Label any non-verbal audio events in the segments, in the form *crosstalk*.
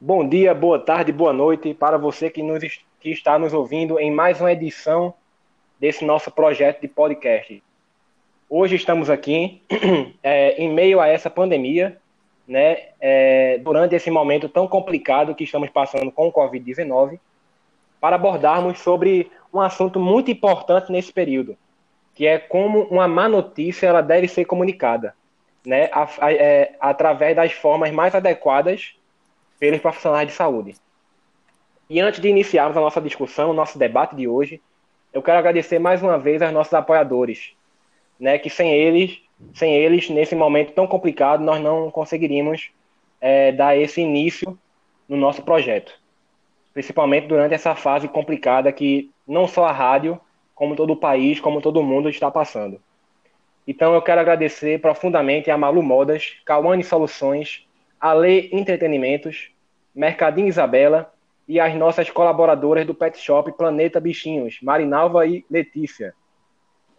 Bom dia, boa tarde, boa noite para você que, nos, que está nos ouvindo em mais uma edição desse nosso projeto de podcast. Hoje estamos aqui *clears throat* é, em meio a essa pandemia, né, é, durante esse momento tão complicado que estamos passando com o Covid-19, para abordarmos sobre um assunto muito importante nesse período, que é como uma má notícia ela deve ser comunicada, né, a, a, é, através das formas mais adequadas pelos profissionais de saúde. E antes de iniciarmos a nossa discussão, o nosso debate de hoje, eu quero agradecer mais uma vez aos nossos apoiadores, né, que sem eles, sem eles nesse momento tão complicado, nós não conseguiríamos é, dar esse início no nosso projeto, principalmente durante essa fase complicada que não só a rádio, como todo o país, como todo mundo está passando. Então eu quero agradecer profundamente a Malu Modas, Cauane Soluções, Ale Entretenimentos, Mercadinho Isabela e as nossas colaboradoras do Pet Shop Planeta Bichinhos, Marinalva e Letícia.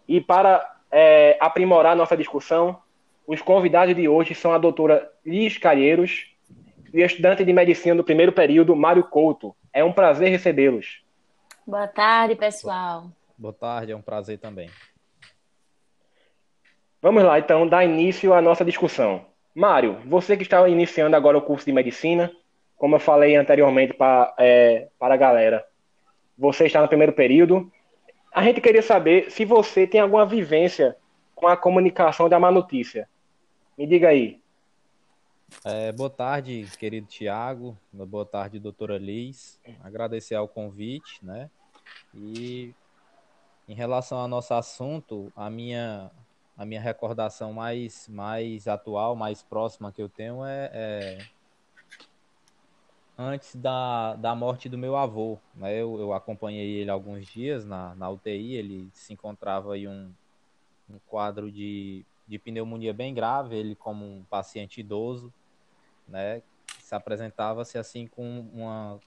E para é, aprimorar nossa discussão, os convidados de hoje são a doutora Liz Calheiros e o estudante de medicina do primeiro período, Mário Couto. É um prazer recebê-los. Boa tarde, pessoal. Boa tarde, é um prazer também. Vamos lá, então, dar início à nossa discussão. Mário, você que está iniciando agora o curso de medicina, como eu falei anteriormente para, é, para a galera, você está no primeiro período. A gente queria saber se você tem alguma vivência com a comunicação da má notícia. Me diga aí. É, boa tarde, querido Tiago. Boa tarde, doutora Liz. Agradecer ao convite, né? E em relação ao nosso assunto, a minha, a minha recordação mais, mais atual, mais próxima que eu tenho é, é antes da, da morte do meu avô. Né? Eu, eu acompanhei ele alguns dias na, na UTI, ele se encontrava em um, um quadro de, de pneumonia bem grave, ele como um paciente idoso, né? se apresentava-se assim com uma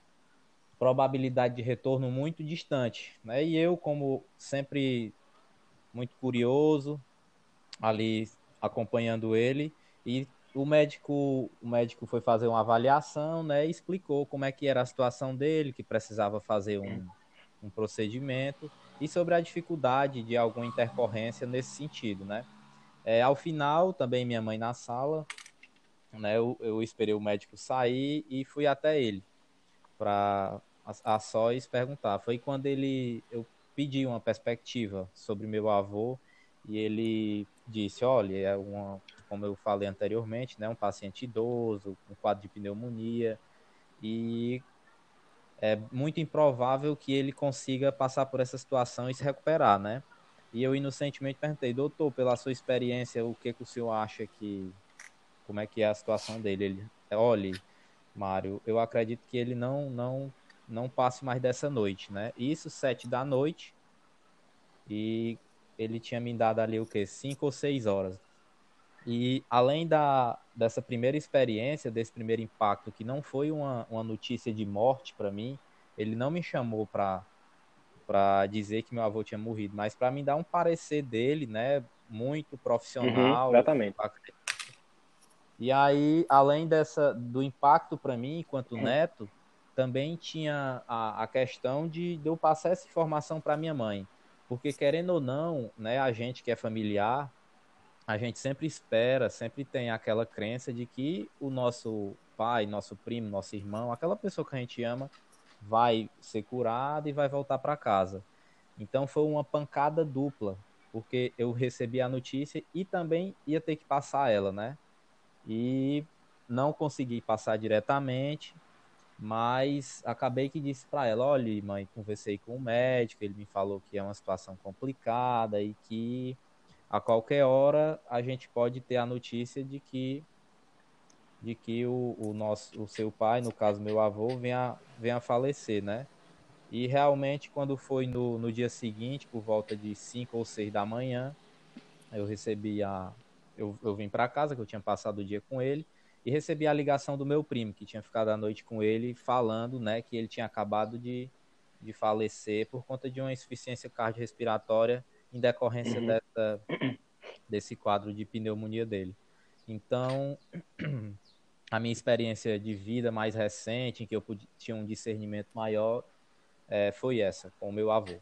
probabilidade de retorno muito distante. Né? E eu, como sempre muito curioso, ali acompanhando ele, e o médico, o médico foi fazer uma avaliação, né, e explicou como é que era a situação dele, que precisava fazer um, um procedimento e sobre a dificuldade de alguma intercorrência nesse sentido, né. É, ao final, também minha mãe na sala, né, eu, eu esperei o médico sair e fui até ele para a, a sós perguntar. Foi quando ele, eu pedi uma perspectiva sobre meu avô e ele disse, olha, é uma como eu falei anteriormente, né, um paciente idoso, com um quadro de pneumonia, e é muito improvável que ele consiga passar por essa situação e se recuperar, né? E eu inocentemente perguntei, doutor, pela sua experiência, o que, que o senhor acha que, como é que é a situação dele? Ele, olhe, Mário, eu acredito que ele não, não, não passe mais dessa noite, né? Isso sete da noite e ele tinha me dado ali o que cinco ou seis horas. E além da, dessa primeira experiência, desse primeiro impacto, que não foi uma, uma notícia de morte para mim, ele não me chamou para para dizer que meu avô tinha morrido, mas para me dar um parecer dele, né, muito profissional. Uhum, exatamente. E aí, além dessa do impacto para mim enquanto neto, também tinha a, a questão de, de eu passar essa informação para minha mãe, porque querendo ou não, né, a gente que é familiar, a gente sempre espera, sempre tem aquela crença de que o nosso pai, nosso primo, nosso irmão, aquela pessoa que a gente ama, vai ser curada e vai voltar para casa. Então foi uma pancada dupla, porque eu recebi a notícia e também ia ter que passar ela, né? E não consegui passar diretamente, mas acabei que disse para ela, olha, mãe, conversei com o médico, ele me falou que é uma situação complicada e que a qualquer hora a gente pode ter a notícia de que de que o, o nosso o seu pai, no caso meu avô, venha, venha falecer, né? E realmente quando foi no, no dia seguinte, por volta de 5 ou 6 da manhã, eu recebi a eu, eu vim para casa, que eu tinha passado o dia com ele, e recebi a ligação do meu primo, que tinha ficado a noite com ele, falando, né, que ele tinha acabado de, de falecer por conta de uma insuficiência cardiorrespiratória em decorrência uhum. dessa, desse quadro de pneumonia dele. Então, *clears throat* a minha experiência de vida mais recente, em que eu tinha um discernimento maior, é, foi essa, com o meu avô.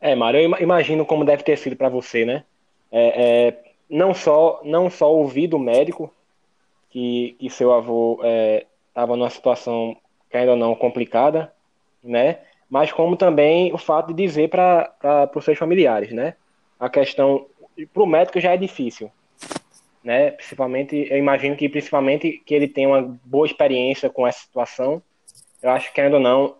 É, Mário, eu imagino como deve ter sido para você, né? É, é, não só não só ouvir do médico que, que seu avô estava é, numa situação, ainda não, complicada, né? Mas como também o fato de dizer para os seus familiares, né? A questão, para o médico já é difícil, né? Principalmente, eu imagino que principalmente que ele tenha uma boa experiência com essa situação, eu acho que ainda não,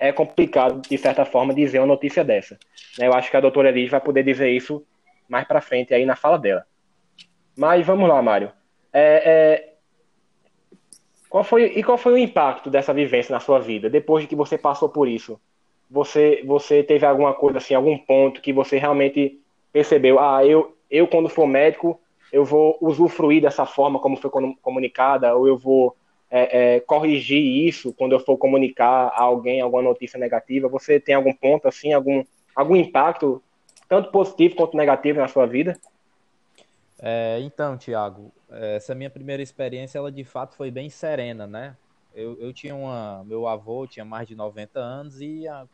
é complicado, de certa forma, dizer uma notícia dessa. Né? Eu acho que a doutora Elis vai poder dizer isso mais para frente aí na fala dela. Mas vamos lá, Mário. É, é, qual foi, e qual foi o impacto dessa vivência na sua vida, depois de que você passou por isso? Você, você teve alguma coisa assim, algum ponto que você realmente percebeu? Ah, eu, eu quando for médico, eu vou usufruir dessa forma como foi comunicada, ou eu vou é, é, corrigir isso quando eu for comunicar a alguém alguma notícia negativa? Você tem algum ponto assim, algum, algum impacto, tanto positivo quanto negativo na sua vida? É, então, Tiago, essa minha primeira experiência, ela de fato foi bem serena, né? Eu, eu tinha uma. Meu avô tinha mais de 90 anos e, a,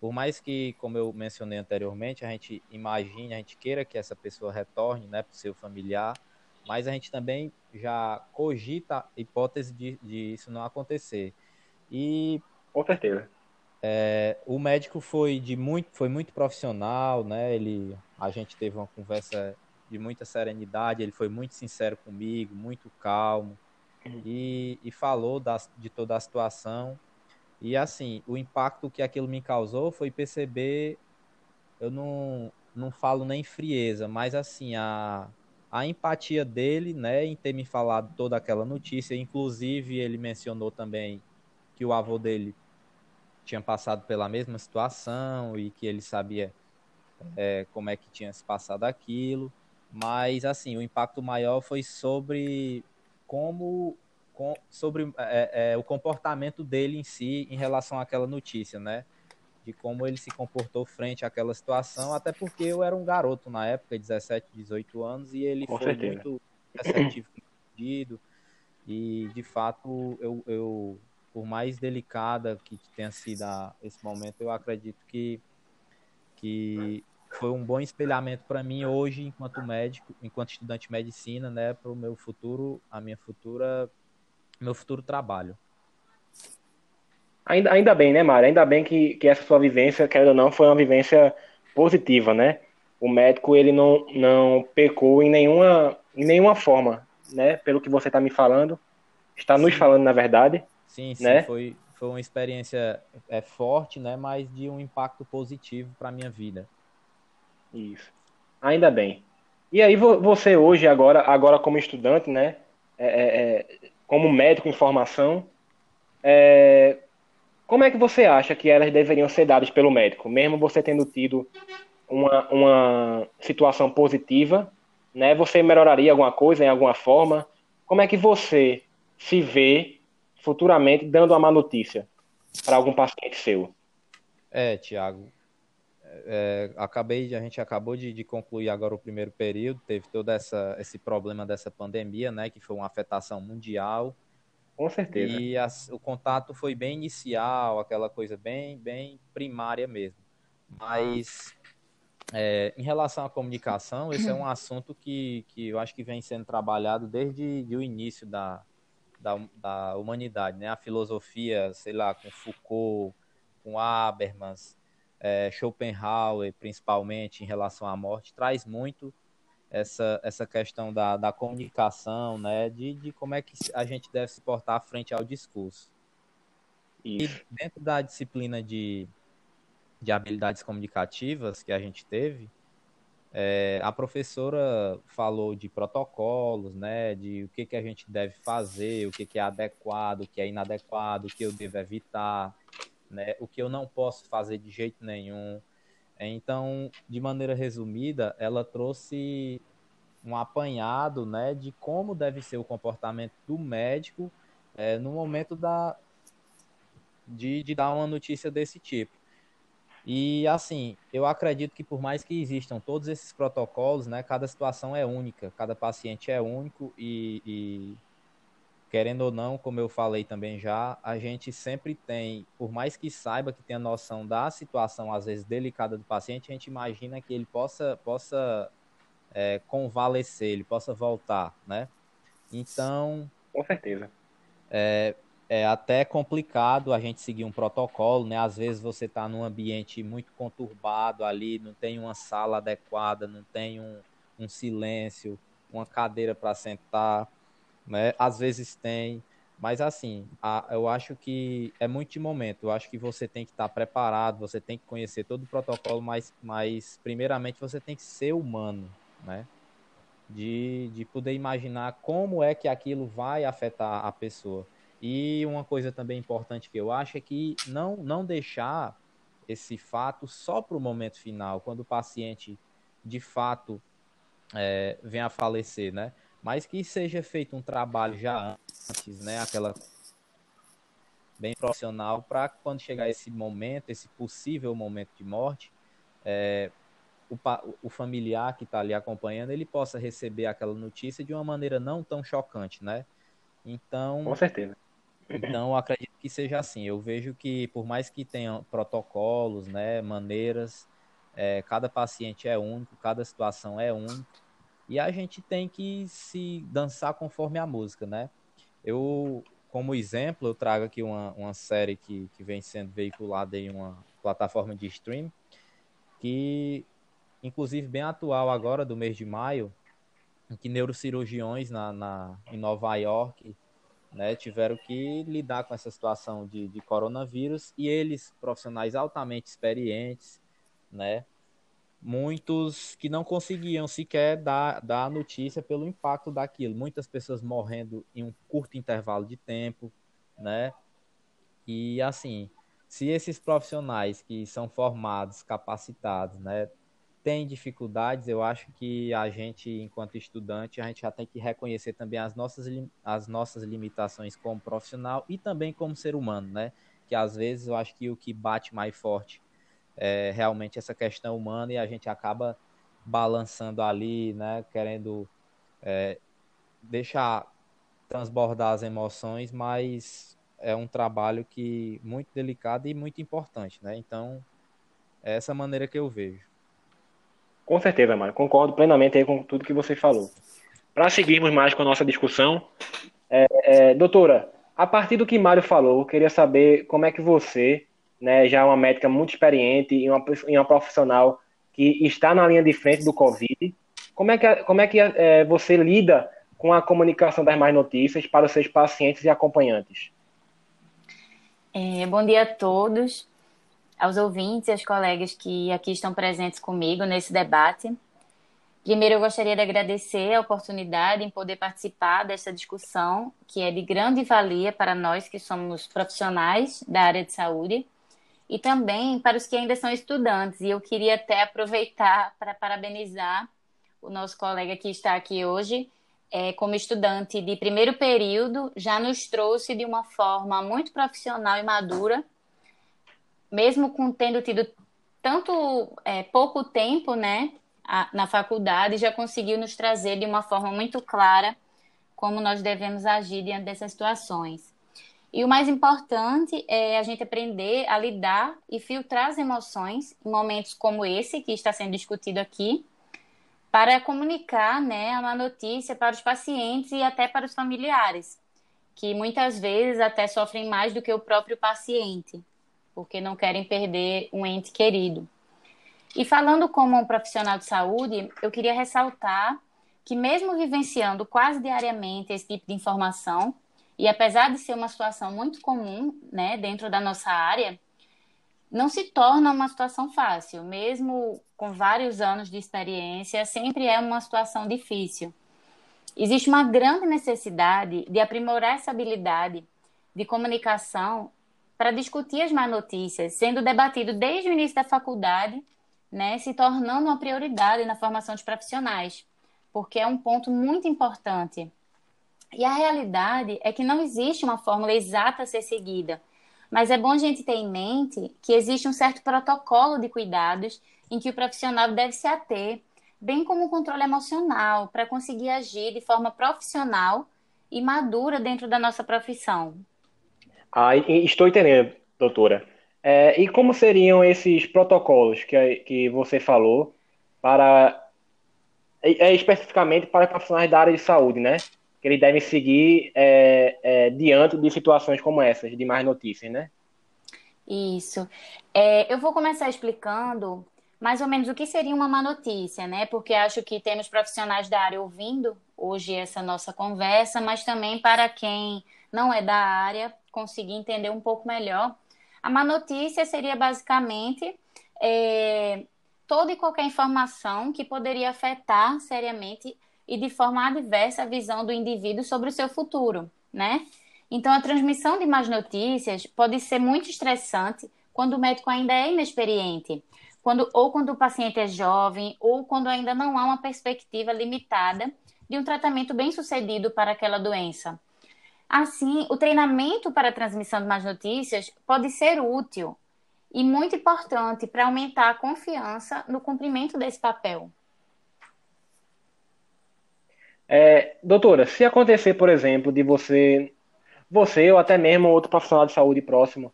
por mais que, como eu mencionei anteriormente, a gente imagine, a gente queira que essa pessoa retorne né, para o seu familiar, mas a gente também já cogita a hipótese de, de isso não acontecer. E com certeza. É, o médico foi de muito, foi muito profissional, né? Ele, a gente teve uma conversa de muita serenidade. Ele foi muito sincero comigo, muito calmo e, e falou das, de toda a situação. E assim, o impacto que aquilo me causou foi perceber, eu não, não falo nem frieza, mas assim a a empatia dele, né, em ter me falado toda aquela notícia. Inclusive, ele mencionou também que o avô dele tinha passado pela mesma situação e que ele sabia é, como é que tinha se passado aquilo. Mas, assim, o impacto maior foi sobre como. Com, sobre é, é, o comportamento dele em si em relação àquela notícia, né? de como ele se comportou frente àquela situação, até porque eu era um garoto na época, 17, 18 anos, e ele Com foi certeza. muito receptivo pedido, e de fato, eu, eu, por mais delicada que tenha sido a, esse momento, eu acredito que, que foi um bom espelhamento para mim hoje, enquanto médico, enquanto estudante de medicina, né, para o meu futuro, a minha futura, meu futuro trabalho. Ainda, ainda bem, né, Mário? Ainda bem que, que essa sua vivência, querendo ou não, foi uma vivência positiva, né? O médico, ele não, não pecou em nenhuma, em nenhuma forma, né? Pelo que você está me falando. Está nos falando, na verdade. Sim, sim. Né? Foi, foi uma experiência é, forte, né? Mas de um impacto positivo para minha vida. Isso. Ainda bem. E aí você hoje, agora, agora como estudante, né? É, é, é como médico em formação, é, como é que você acha que elas deveriam ser dadas pelo médico, mesmo você tendo tido uma, uma situação positiva, né? Você melhoraria alguma coisa em alguma forma? Como é que você se vê futuramente dando uma má notícia para algum paciente seu? É, Tiago, é, acabei, a gente acabou de, de, concluir agora o primeiro período, teve todo essa, esse problema dessa pandemia, né, que foi uma afetação mundial, com certeza. E o contato foi bem inicial, aquela coisa bem, bem primária mesmo. Mas é, em relação à comunicação, esse é um assunto que, que eu acho que vem sendo trabalhado desde de o início da, da, da, humanidade, né? A filosofia, sei lá, com Foucault, com Habermas, é, Schopenhauer, principalmente em relação à morte, traz muito essa, essa questão da, da comunicação, né? De, de como é que a gente deve se portar frente ao discurso. Isso. E dentro da disciplina de, de habilidades comunicativas que a gente teve, é, a professora falou de protocolos, né, de o que, que a gente deve fazer, o que, que é adequado, o que é inadequado, o que eu devo evitar, né, o que eu não posso fazer de jeito nenhum. Então, de maneira resumida, ela trouxe um apanhado né, de como deve ser o comportamento do médico é, no momento da, de, de dar uma notícia desse tipo. E assim, eu acredito que por mais que existam todos esses protocolos, né, cada situação é única, cada paciente é único e, e querendo ou não, como eu falei também já, a gente sempre tem, por mais que saiba que tenha noção da situação às vezes delicada do paciente, a gente imagina que ele possa possa é, convalescer, ele possa voltar, né? Então, com certeza. É, é até complicado a gente seguir um protocolo, né? Às vezes você está num ambiente muito conturbado ali, não tem uma sala adequada, não tem um, um silêncio, uma cadeira para sentar, né? Às vezes tem, mas assim, a, eu acho que é muito de momento. Eu acho que você tem que estar tá preparado, você tem que conhecer todo o protocolo, mas, mas primeiramente você tem que ser humano, né? De, de poder imaginar como é que aquilo vai afetar a pessoa. E uma coisa também importante que eu acho é que não, não deixar esse fato só para o momento final, quando o paciente de fato é, vem a falecer, né? Mas que seja feito um trabalho já antes, né? Aquela bem profissional para quando chegar esse momento, esse possível momento de morte, é, o, o, familiar que está ali acompanhando, ele possa receber aquela notícia de uma maneira não tão chocante, né? Então, com certeza. Então, acredito que seja assim. Eu vejo que, por mais que tenha protocolos, né, maneiras, é, cada paciente é único, cada situação é única, e a gente tem que se dançar conforme a música, né? Eu, como exemplo, eu trago aqui uma, uma série que, que vem sendo veiculada em uma plataforma de stream, que, inclusive, bem atual agora, do mês de maio, em que neurocirurgiões na, na, em Nova York né, tiveram que lidar com essa situação de, de coronavírus e eles, profissionais altamente experientes, né, muitos que não conseguiam sequer dar, dar a notícia pelo impacto daquilo. Muitas pessoas morrendo em um curto intervalo de tempo, né? E assim, se esses profissionais que são formados, capacitados, né, tem dificuldades, eu acho que a gente, enquanto estudante, a gente já tem que reconhecer também as nossas, as nossas limitações como profissional e também como ser humano, né? Que às vezes eu acho que o que bate mais forte é realmente essa questão humana e a gente acaba balançando ali, né? Querendo é, deixar transbordar as emoções, mas é um trabalho que muito delicado e muito importante, né? Então, é essa maneira que eu vejo. Com certeza, Mário. Concordo plenamente aí com tudo que você falou. Para seguirmos mais com a nossa discussão, é, é, doutora, a partir do que Mário falou, queria saber como é que você, né, já é uma médica muito experiente e uma, e uma profissional que está na linha de frente do Covid, como é que, como é que é, você lida com a comunicação das mais notícias para os seus pacientes e acompanhantes? É, bom dia a todos aos ouvintes e aos colegas que aqui estão presentes comigo nesse debate. Primeiro, eu gostaria de agradecer a oportunidade em poder participar dessa discussão, que é de grande valia para nós que somos profissionais da área de saúde e também para os que ainda são estudantes. E eu queria até aproveitar para parabenizar o nosso colega que está aqui hoje, é, como estudante de primeiro período, já nos trouxe de uma forma muito profissional e madura mesmo com tendo tido tanto é, pouco tempo, né, a, na faculdade, já conseguiu nos trazer de uma forma muito clara como nós devemos agir diante dessas situações. E o mais importante é a gente aprender a lidar e filtrar as emoções em momentos como esse que está sendo discutido aqui, para comunicar né, a má notícia para os pacientes e até para os familiares, que muitas vezes até sofrem mais do que o próprio paciente porque não querem perder um ente querido. E falando como um profissional de saúde, eu queria ressaltar que, mesmo vivenciando quase diariamente esse tipo de informação, e apesar de ser uma situação muito comum né, dentro da nossa área, não se torna uma situação fácil, mesmo com vários anos de experiência, sempre é uma situação difícil. Existe uma grande necessidade de aprimorar essa habilidade de comunicação para discutir as más notícias, sendo debatido desde o início da faculdade, né, se tornando uma prioridade na formação de profissionais, porque é um ponto muito importante. E a realidade é que não existe uma fórmula exata a ser seguida, Mas é bom a gente ter em mente que existe um certo protocolo de cuidados em que o profissional deve se ater, bem como o controle emocional, para conseguir agir de forma profissional e madura dentro da nossa profissão. Ah, estou entendendo, doutora. É, e como seriam esses protocolos que, que você falou para é, é, especificamente para profissionais da área de saúde, né? Que eles devem seguir é, é, diante de situações como essas, de mais notícias, né? Isso. É, eu vou começar explicando mais ou menos o que seria uma má notícia, né? Porque acho que temos profissionais da área ouvindo hoje essa nossa conversa, mas também para quem não é da área conseguir entender um pouco melhor. A má notícia seria basicamente é, toda e qualquer informação que poderia afetar seriamente e de forma adversa a visão do indivíduo sobre o seu futuro, né? Então, a transmissão de más notícias pode ser muito estressante quando o médico ainda é inexperiente, quando, ou quando o paciente é jovem, ou quando ainda não há uma perspectiva limitada de um tratamento bem sucedido para aquela doença. Assim, o treinamento para a transmissão de más notícias pode ser útil, e muito importante para aumentar a confiança no cumprimento desse papel. É, doutora, se acontecer, por exemplo, de você, você ou até mesmo outro profissional de saúde próximo,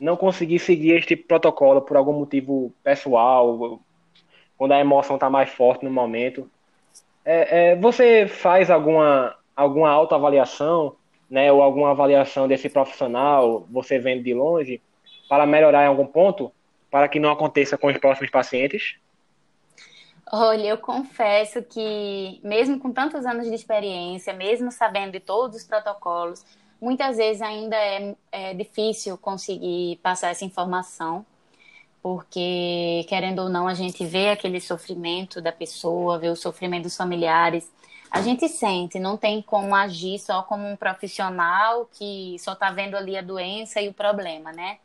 não conseguir seguir este protocolo por algum motivo pessoal, quando a emoção está mais forte no momento, é, é, você faz alguma, alguma autoavaliação, né, ou alguma avaliação desse profissional, você vendo de longe, para melhorar em algum ponto, para que não aconteça com os próximos pacientes? Olha, eu confesso que, mesmo com tantos anos de experiência, mesmo sabendo de todos os protocolos, muitas vezes ainda é, é difícil conseguir passar essa informação, porque, querendo ou não, a gente vê aquele sofrimento da pessoa, vê o sofrimento dos familiares, a gente sente, não tem como agir só como um profissional que só está vendo ali a doença e o problema, né?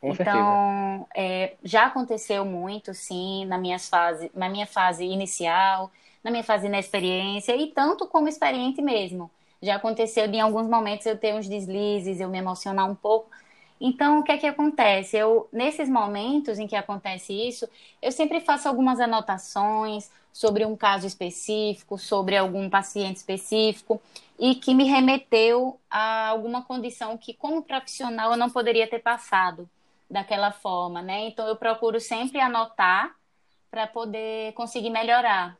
Com então, é, já aconteceu muito, sim, na, minhas fase, na minha fase inicial, na minha fase inexperiência, e tanto como experiente mesmo. Já aconteceu de, em alguns momentos, eu ter uns deslizes, eu me emocionar um pouco. Então, o que é que acontece? Eu, nesses momentos em que acontece isso, eu sempre faço algumas anotações sobre um caso específico, sobre algum paciente específico, e que me remeteu a alguma condição que, como profissional, eu não poderia ter passado daquela forma, né? Então eu procuro sempre anotar para poder conseguir melhorar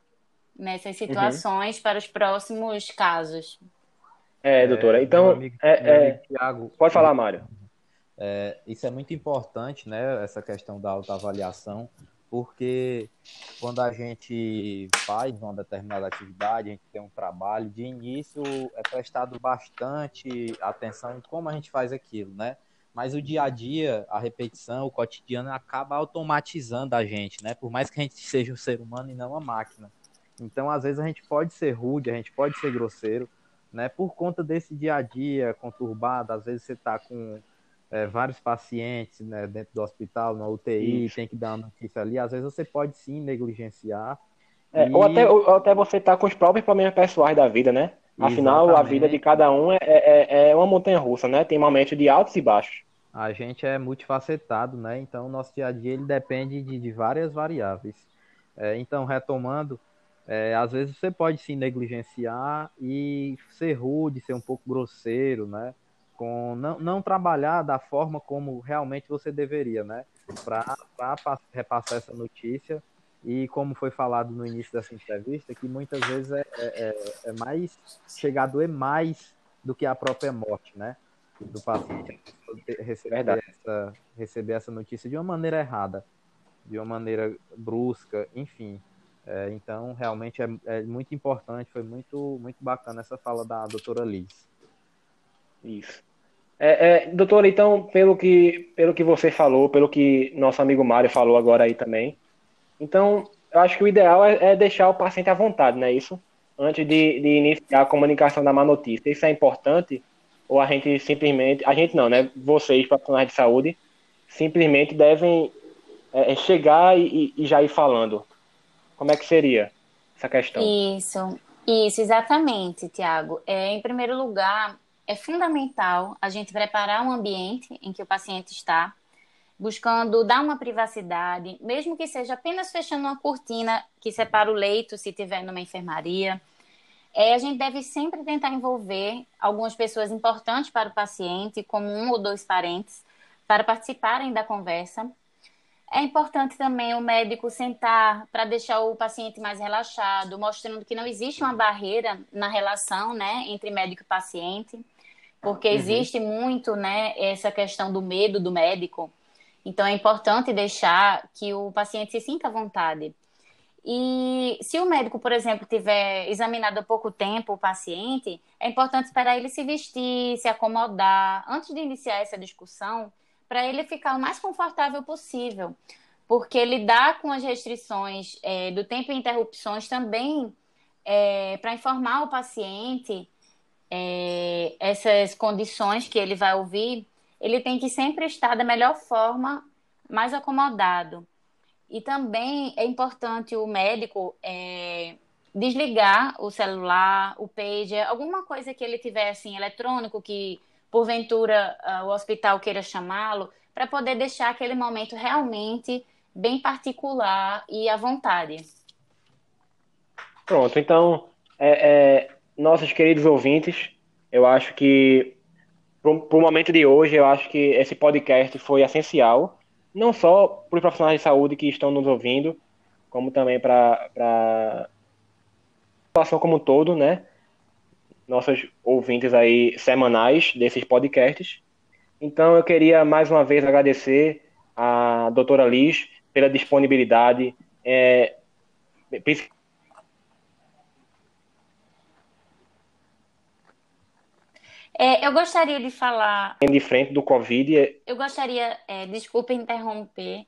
nessas uhum. situações uhum. para os próximos casos. É, doutora. Então, amigo, é, é... Thiago, pode falar, Mário. É, isso é muito importante, né? Essa questão da autoavaliação, porque quando a gente faz uma determinada atividade, a gente tem um trabalho, de início é prestado bastante atenção em como a gente faz aquilo, né? Mas o dia a dia, a repetição, o cotidiano acaba automatizando a gente, né? Por mais que a gente seja um ser humano e não uma máquina. Então, às vezes a gente pode ser rude, a gente pode ser grosseiro, né? Por conta desse dia a dia conturbado, às vezes você está com é, vários pacientes né, dentro do hospital, na UTI, Isso. tem que dar uma notícia ali, às vezes você pode sim negligenciar. É, e... ou, até, ou até você está com os próprios problemas pessoais da vida, né? Afinal, Exatamente. a vida de cada um é, é, é uma montanha russa, né? Tem momentos de altos e baixos. A gente é multifacetado, né? Então, o nosso dia a dia ele depende de, de várias variáveis. É, então, retomando, é, às vezes você pode se negligenciar e ser rude, ser um pouco grosseiro, né? Com, não, não trabalhar da forma como realmente você deveria, né? Para repassar essa notícia e como foi falado no início dessa entrevista, que muitas vezes é, é, é, é mais chegar a doer mais do que a própria morte, né? Do paciente receber essa, receber essa notícia de uma maneira errada, de uma maneira brusca, enfim. É, então, realmente é, é, muito importante, foi muito, muito bacana essa fala da doutora Liz. Isso. É, é, doutora, então, pelo que, pelo que você falou, pelo que nosso amigo Mário falou agora aí também, então, eu acho que o ideal é, é deixar o paciente à vontade, não é isso? Antes de, de iniciar a comunicação da má notícia. Isso é importante? Ou a gente simplesmente, a gente não, né? Vocês, profissionais de saúde, simplesmente devem é, é chegar e, e já ir falando. Como é que seria essa questão? Isso, isso, exatamente, Tiago. É, em primeiro lugar, é fundamental a gente preparar um ambiente em que o paciente está, buscando dar uma privacidade, mesmo que seja apenas fechando uma cortina que separa o leito, se tiver numa enfermaria. É, a gente deve sempre tentar envolver algumas pessoas importantes para o paciente, como um ou dois parentes, para participarem da conversa. É importante também o médico sentar para deixar o paciente mais relaxado, mostrando que não existe uma barreira na relação né, entre médico e paciente, porque uhum. existe muito né, essa questão do medo do médico. Então é importante deixar que o paciente se sinta à vontade. E se o médico, por exemplo, tiver examinado há pouco tempo o paciente, é importante esperar ele se vestir, se acomodar, antes de iniciar essa discussão, para ele ficar o mais confortável possível. Porque lidar com as restrições é, do tempo e interrupções também é, para informar o paciente é, essas condições que ele vai ouvir, ele tem que sempre estar da melhor forma, mais acomodado. E também é importante o médico é, desligar o celular, o pager, alguma coisa que ele tiver assim eletrônico que porventura uh, o hospital queira chamá-lo, para poder deixar aquele momento realmente bem particular e à vontade. Pronto, então, é, é, nossos queridos ouvintes, eu acho que para o momento de hoje, eu acho que esse podcast foi essencial não só para os profissionais de saúde que estão nos ouvindo, como também para a população como um todo, né? Nossos ouvintes aí semanais desses podcasts. Então eu queria mais uma vez agradecer a doutora Liz pela disponibilidade. É, É, eu gostaria de falar. De frente do Covid. É eu gostaria, é, desculpa interromper,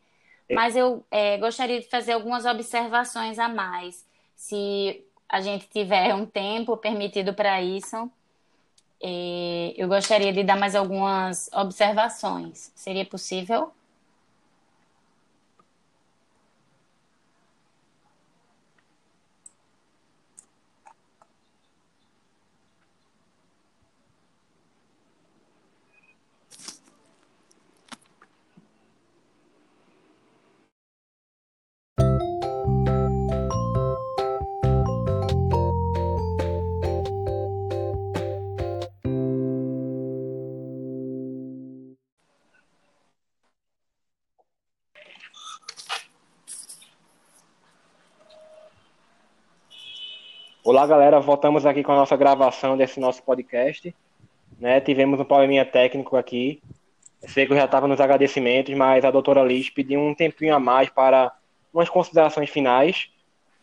é... mas eu é, gostaria de fazer algumas observações a mais. Se a gente tiver um tempo permitido para isso, é, eu gostaria de dar mais algumas observações. Seria possível? Olá, galera. Voltamos aqui com a nossa gravação desse nosso podcast. Né? Tivemos um probleminha técnico aqui. Sei que eu já estava nos agradecimentos, mas a doutora Liz pediu um tempinho a mais para umas considerações finais.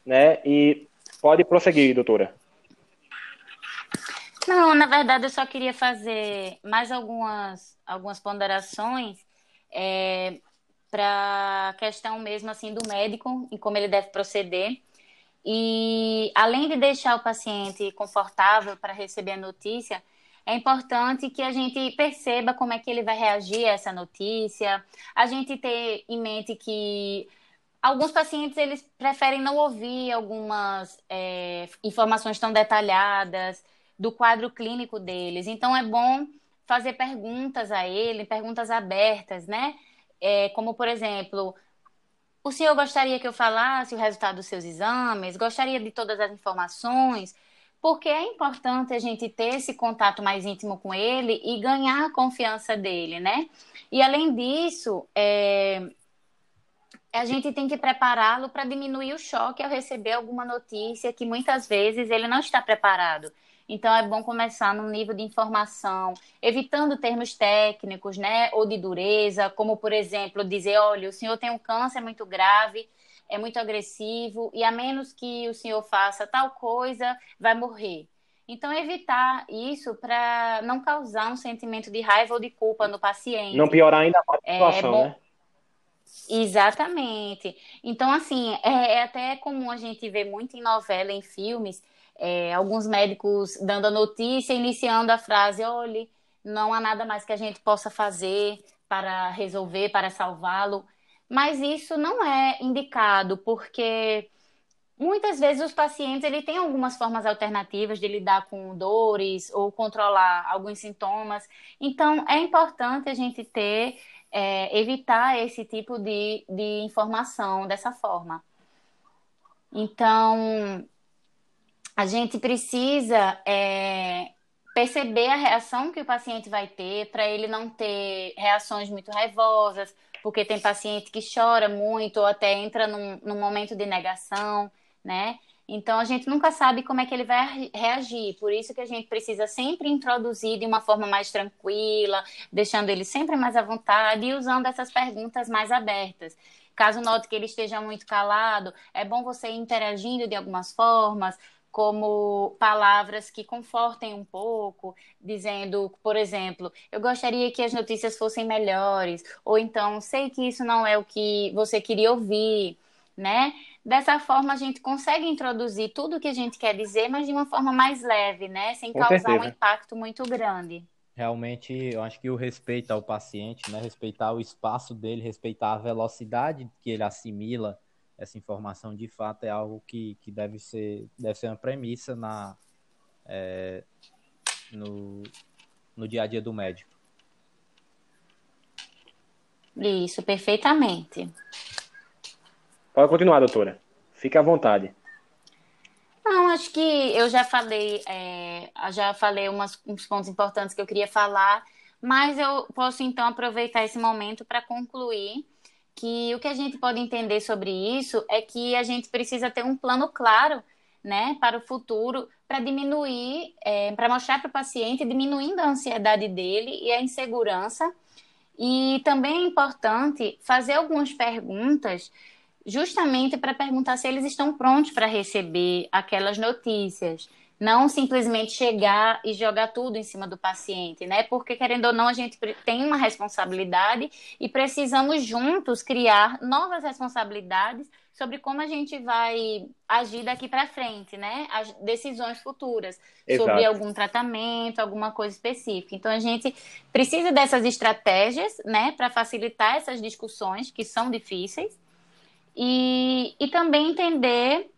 Né? E pode prosseguir, doutora. Não, na verdade, eu só queria fazer mais algumas, algumas ponderações é, para a questão mesmo assim do médico e como ele deve proceder. E além de deixar o paciente confortável para receber a notícia, é importante que a gente perceba como é que ele vai reagir a essa notícia. A gente ter em mente que alguns pacientes eles preferem não ouvir algumas é, informações tão detalhadas do quadro clínico deles. Então é bom fazer perguntas a ele, perguntas abertas, né? É, como por exemplo, o senhor gostaria que eu falasse o resultado dos seus exames? Gostaria de todas as informações? Porque é importante a gente ter esse contato mais íntimo com ele e ganhar a confiança dele, né? E além disso, é... a gente tem que prepará-lo para diminuir o choque ao receber alguma notícia que muitas vezes ele não está preparado. Então é bom começar num nível de informação, evitando termos técnicos, né, ou de dureza, como por exemplo dizer, olha, o senhor tem um câncer muito grave, é muito agressivo e a menos que o senhor faça tal coisa, vai morrer. Então, evitar isso para não causar um sentimento de raiva ou de culpa no paciente. Não piorar ainda a é situação, é, né? Exatamente. Então, assim, é, é, até comum a gente ver muito em novela, em filmes, é, alguns médicos dando a notícia, iniciando a frase: olhe, não há nada mais que a gente possa fazer para resolver, para salvá-lo. Mas isso não é indicado, porque muitas vezes os pacientes ele têm algumas formas alternativas de lidar com dores ou controlar alguns sintomas. Então, é importante a gente ter, é, evitar esse tipo de, de informação dessa forma. Então, a gente precisa é, perceber a reação que o paciente vai ter, para ele não ter reações muito raivosas, porque tem paciente que chora muito ou até entra num, num momento de negação né? Então a gente nunca sabe como é que ele vai reagir, por isso que a gente precisa sempre introduzir de uma forma mais tranquila, deixando ele sempre mais à vontade e usando essas perguntas mais abertas. Caso note que ele esteja muito calado, é bom você ir interagindo de algumas formas, como palavras que confortem um pouco, dizendo, por exemplo, eu gostaria que as notícias fossem melhores, ou então, sei que isso não é o que você queria ouvir, né? Dessa forma, a gente consegue introduzir tudo o que a gente quer dizer, mas de uma forma mais leve, né? Sem Com causar certeza. um impacto muito grande. Realmente, eu acho que o respeito ao paciente, né? Respeitar o espaço dele, respeitar a velocidade que ele assimila essa informação, de fato, é algo que, que deve, ser, deve ser uma premissa na, é, no, no dia a dia do médico. Isso, perfeitamente. Pode continuar, doutora. Fique à vontade. Não, acho que eu já falei, é, já falei umas, uns pontos importantes que eu queria falar, mas eu posso então aproveitar esse momento para concluir que o que a gente pode entender sobre isso é que a gente precisa ter um plano claro, né, para o futuro, para diminuir, é, para mostrar para o paciente, diminuindo a ansiedade dele e a insegurança. E também é importante fazer algumas perguntas justamente para perguntar se eles estão prontos para receber aquelas notícias. Não simplesmente chegar e jogar tudo em cima do paciente, né? Porque, querendo ou não, a gente tem uma responsabilidade e precisamos juntos criar novas responsabilidades sobre como a gente vai agir daqui para frente, né? As decisões futuras Exato. sobre algum tratamento, alguma coisa específica. Então a gente precisa dessas estratégias, né, para facilitar essas discussões que são difíceis e, e também entender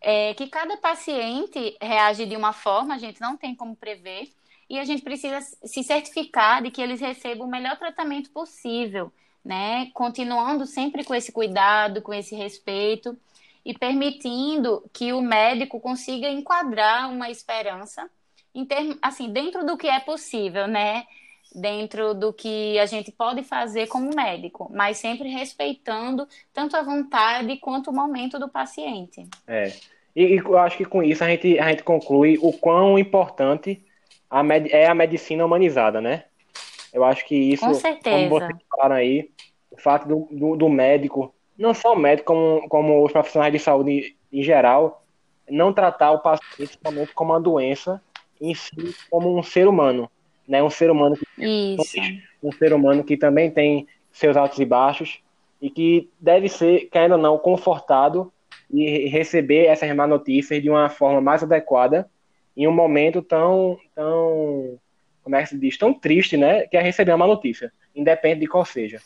é, que cada paciente reage de uma forma, a gente não tem como prever, e a gente precisa se certificar de que eles recebam o melhor tratamento possível, né? Continuando sempre com esse cuidado, com esse respeito e permitindo que o médico consiga enquadrar uma esperança em termos, assim, dentro do que é possível, né? Dentro do que a gente pode fazer como médico, mas sempre respeitando tanto a vontade quanto o momento do paciente. É. E, e eu acho que com isso a gente, a gente conclui o quão importante a med, é a medicina humanizada, né? Eu acho que isso, com certeza. como vocês falaram aí, o fato do, do, do médico, não só o médico, como, como os profissionais de saúde em geral, não tratar o paciente somente como uma doença, em si como um ser humano né? Um ser humano que, um ser humano que também tem seus altos e baixos e que deve ser, querendo ou não, confortado e receber essas má notícias de uma forma mais adequada em um momento tão, tão, como é que se diz, tão triste, né? Que é receber uma má notícia, independente de qual seja.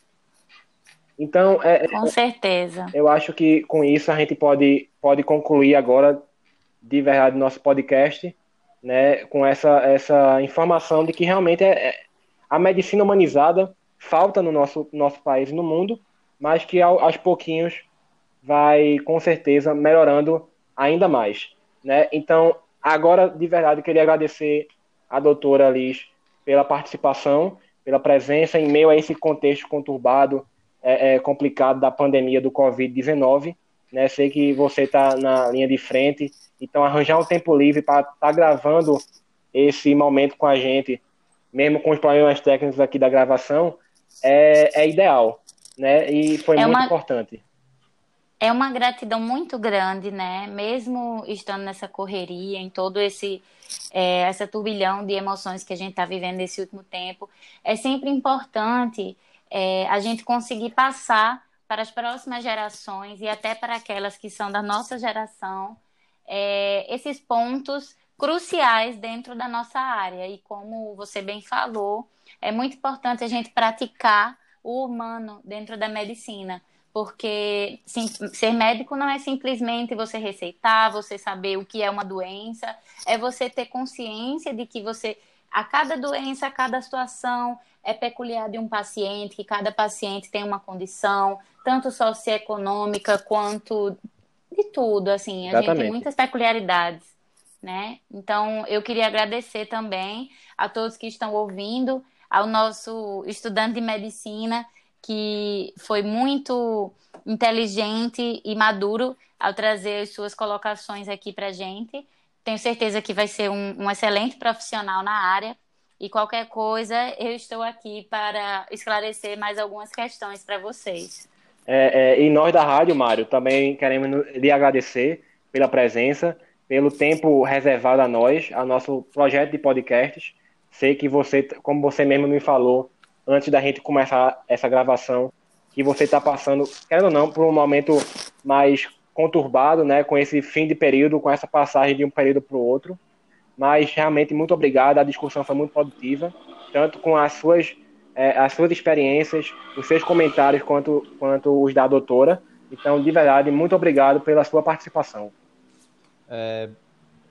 Então, é, é com certeza. Eu acho que com isso a gente pode, pode concluir agora de verdade nosso podcast né, com essa, essa informação de que realmente é, é, a medicina humanizada falta no nosso, nosso país e no mundo, mas que ao, aos pouquinhos vai com certeza melhorando ainda mais. Né? Então, agora de verdade queria agradecer a doutora Liz pela participação, pela presença em meio a esse contexto conturbado, é, é complicado da pandemia do Covid-19. Né? Sei que você está na linha de frente então, arranjar um tempo livre para estar tá gravando esse momento com a gente, mesmo com os problemas técnicos aqui da gravação, é, é ideal, né? E foi é muito uma... importante. É uma gratidão muito grande, né? Mesmo estando nessa correria, em todo esse é, essa turbilhão de emoções que a gente está vivendo nesse último tempo, é sempre importante é, a gente conseguir passar para as próximas gerações e até para aquelas que são da nossa geração é, esses pontos cruciais dentro da nossa área. E como você bem falou, é muito importante a gente praticar o humano dentro da medicina, porque sim, ser médico não é simplesmente você receitar, você saber o que é uma doença, é você ter consciência de que você, a cada doença, a cada situação é peculiar de um paciente, que cada paciente tem uma condição, tanto socioeconômica quanto de tudo, assim, a Exatamente. gente tem muitas peculiaridades, né? Então, eu queria agradecer também a todos que estão ouvindo, ao nosso estudante de medicina que foi muito inteligente e maduro ao trazer as suas colocações aqui para gente. Tenho certeza que vai ser um, um excelente profissional na área. E qualquer coisa, eu estou aqui para esclarecer mais algumas questões para vocês. É, é, e nós da rádio, Mário, também queremos lhe agradecer pela presença, pelo tempo reservado a nós, ao nosso projeto de podcasts. Sei que você, como você mesmo me falou, antes da gente começar essa gravação, que você está passando, querendo ou não, por um momento mais conturbado, né, com esse fim de período, com essa passagem de um período para o outro. Mas realmente muito obrigado, a discussão foi muito produtiva, tanto com as suas é, as suas experiências, os seus comentários quanto quanto os da doutora. Então, de verdade, muito obrigado pela sua participação. É,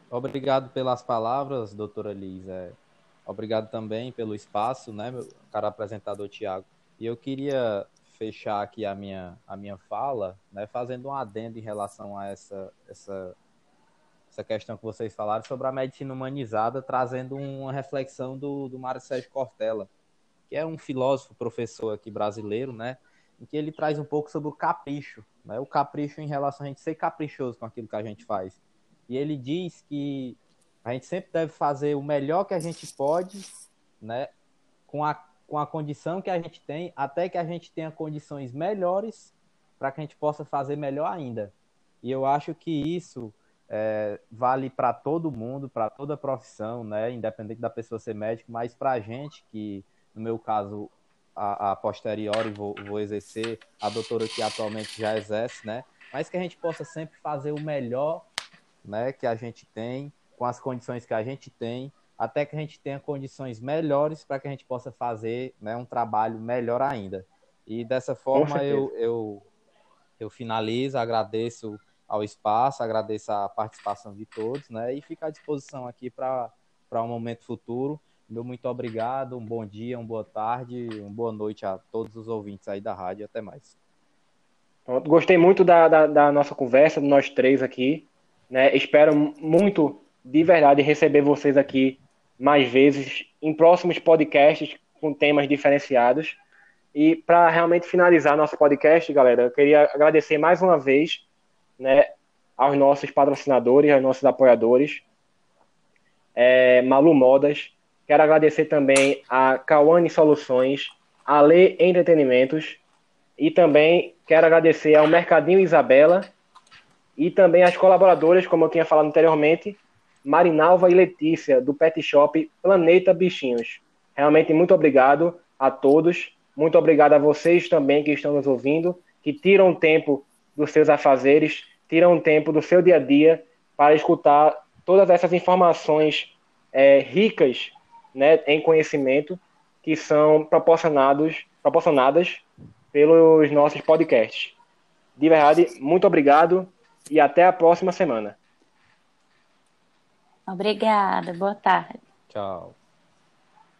obrigado pelas palavras, doutora Liz. É, Obrigado também pelo espaço, né, meu cara apresentador Tiago. E eu queria fechar aqui a minha, a minha fala, né, fazendo um adendo em relação a essa, essa, essa questão que vocês falaram sobre a medicina humanizada, trazendo uma reflexão do, do Mário Sérgio Cortella, que é um filósofo, professor aqui brasileiro, né, em que ele traz um pouco sobre o capricho, né, o capricho em relação a gente ser caprichoso com aquilo que a gente faz. E ele diz que a gente sempre deve fazer o melhor que a gente pode, né? Com a, com a condição que a gente tem, até que a gente tenha condições melhores para que a gente possa fazer melhor ainda. E eu acho que isso é, vale para todo mundo, para toda profissão, né? Independente da pessoa ser médico, mas para a gente que, no meu caso, a, a posteriori vou, vou exercer, a doutora que atualmente já exerce, né? Mas que a gente possa sempre fazer o melhor, né? Que a gente tem com as condições que a gente tem, até que a gente tenha condições melhores para que a gente possa fazer né, um trabalho melhor ainda. E dessa forma eu, eu, eu finalizo, agradeço ao espaço, agradeço a participação de todos, né? E fico à disposição aqui para um momento futuro. Meu muito obrigado, um bom dia, uma boa tarde, uma boa noite a todos os ouvintes aí da rádio. Até mais. Gostei muito da, da, da nossa conversa, de nós três aqui. Né? Espero muito de verdade receber vocês aqui mais vezes em próximos podcasts com temas diferenciados. E para realmente finalizar nosso podcast, galera, eu queria agradecer mais uma vez né, aos nossos patrocinadores, aos nossos apoiadores, é, Malu Modas. Quero agradecer também a Kawane Soluções, a Lê Entretenimentos e também quero agradecer ao Mercadinho Isabela e também às colaboradoras, como eu tinha falado anteriormente, Marinalva e Letícia, do Pet Shop Planeta Bichinhos. Realmente, muito obrigado a todos. Muito obrigado a vocês também que estão nos ouvindo, que tiram tempo dos seus afazeres, tiram tempo do seu dia a dia para escutar todas essas informações é, ricas né, em conhecimento que são proporcionados, proporcionadas pelos nossos podcasts. De verdade, muito obrigado e até a próxima semana. Obrigada, boa tarde. Tchau.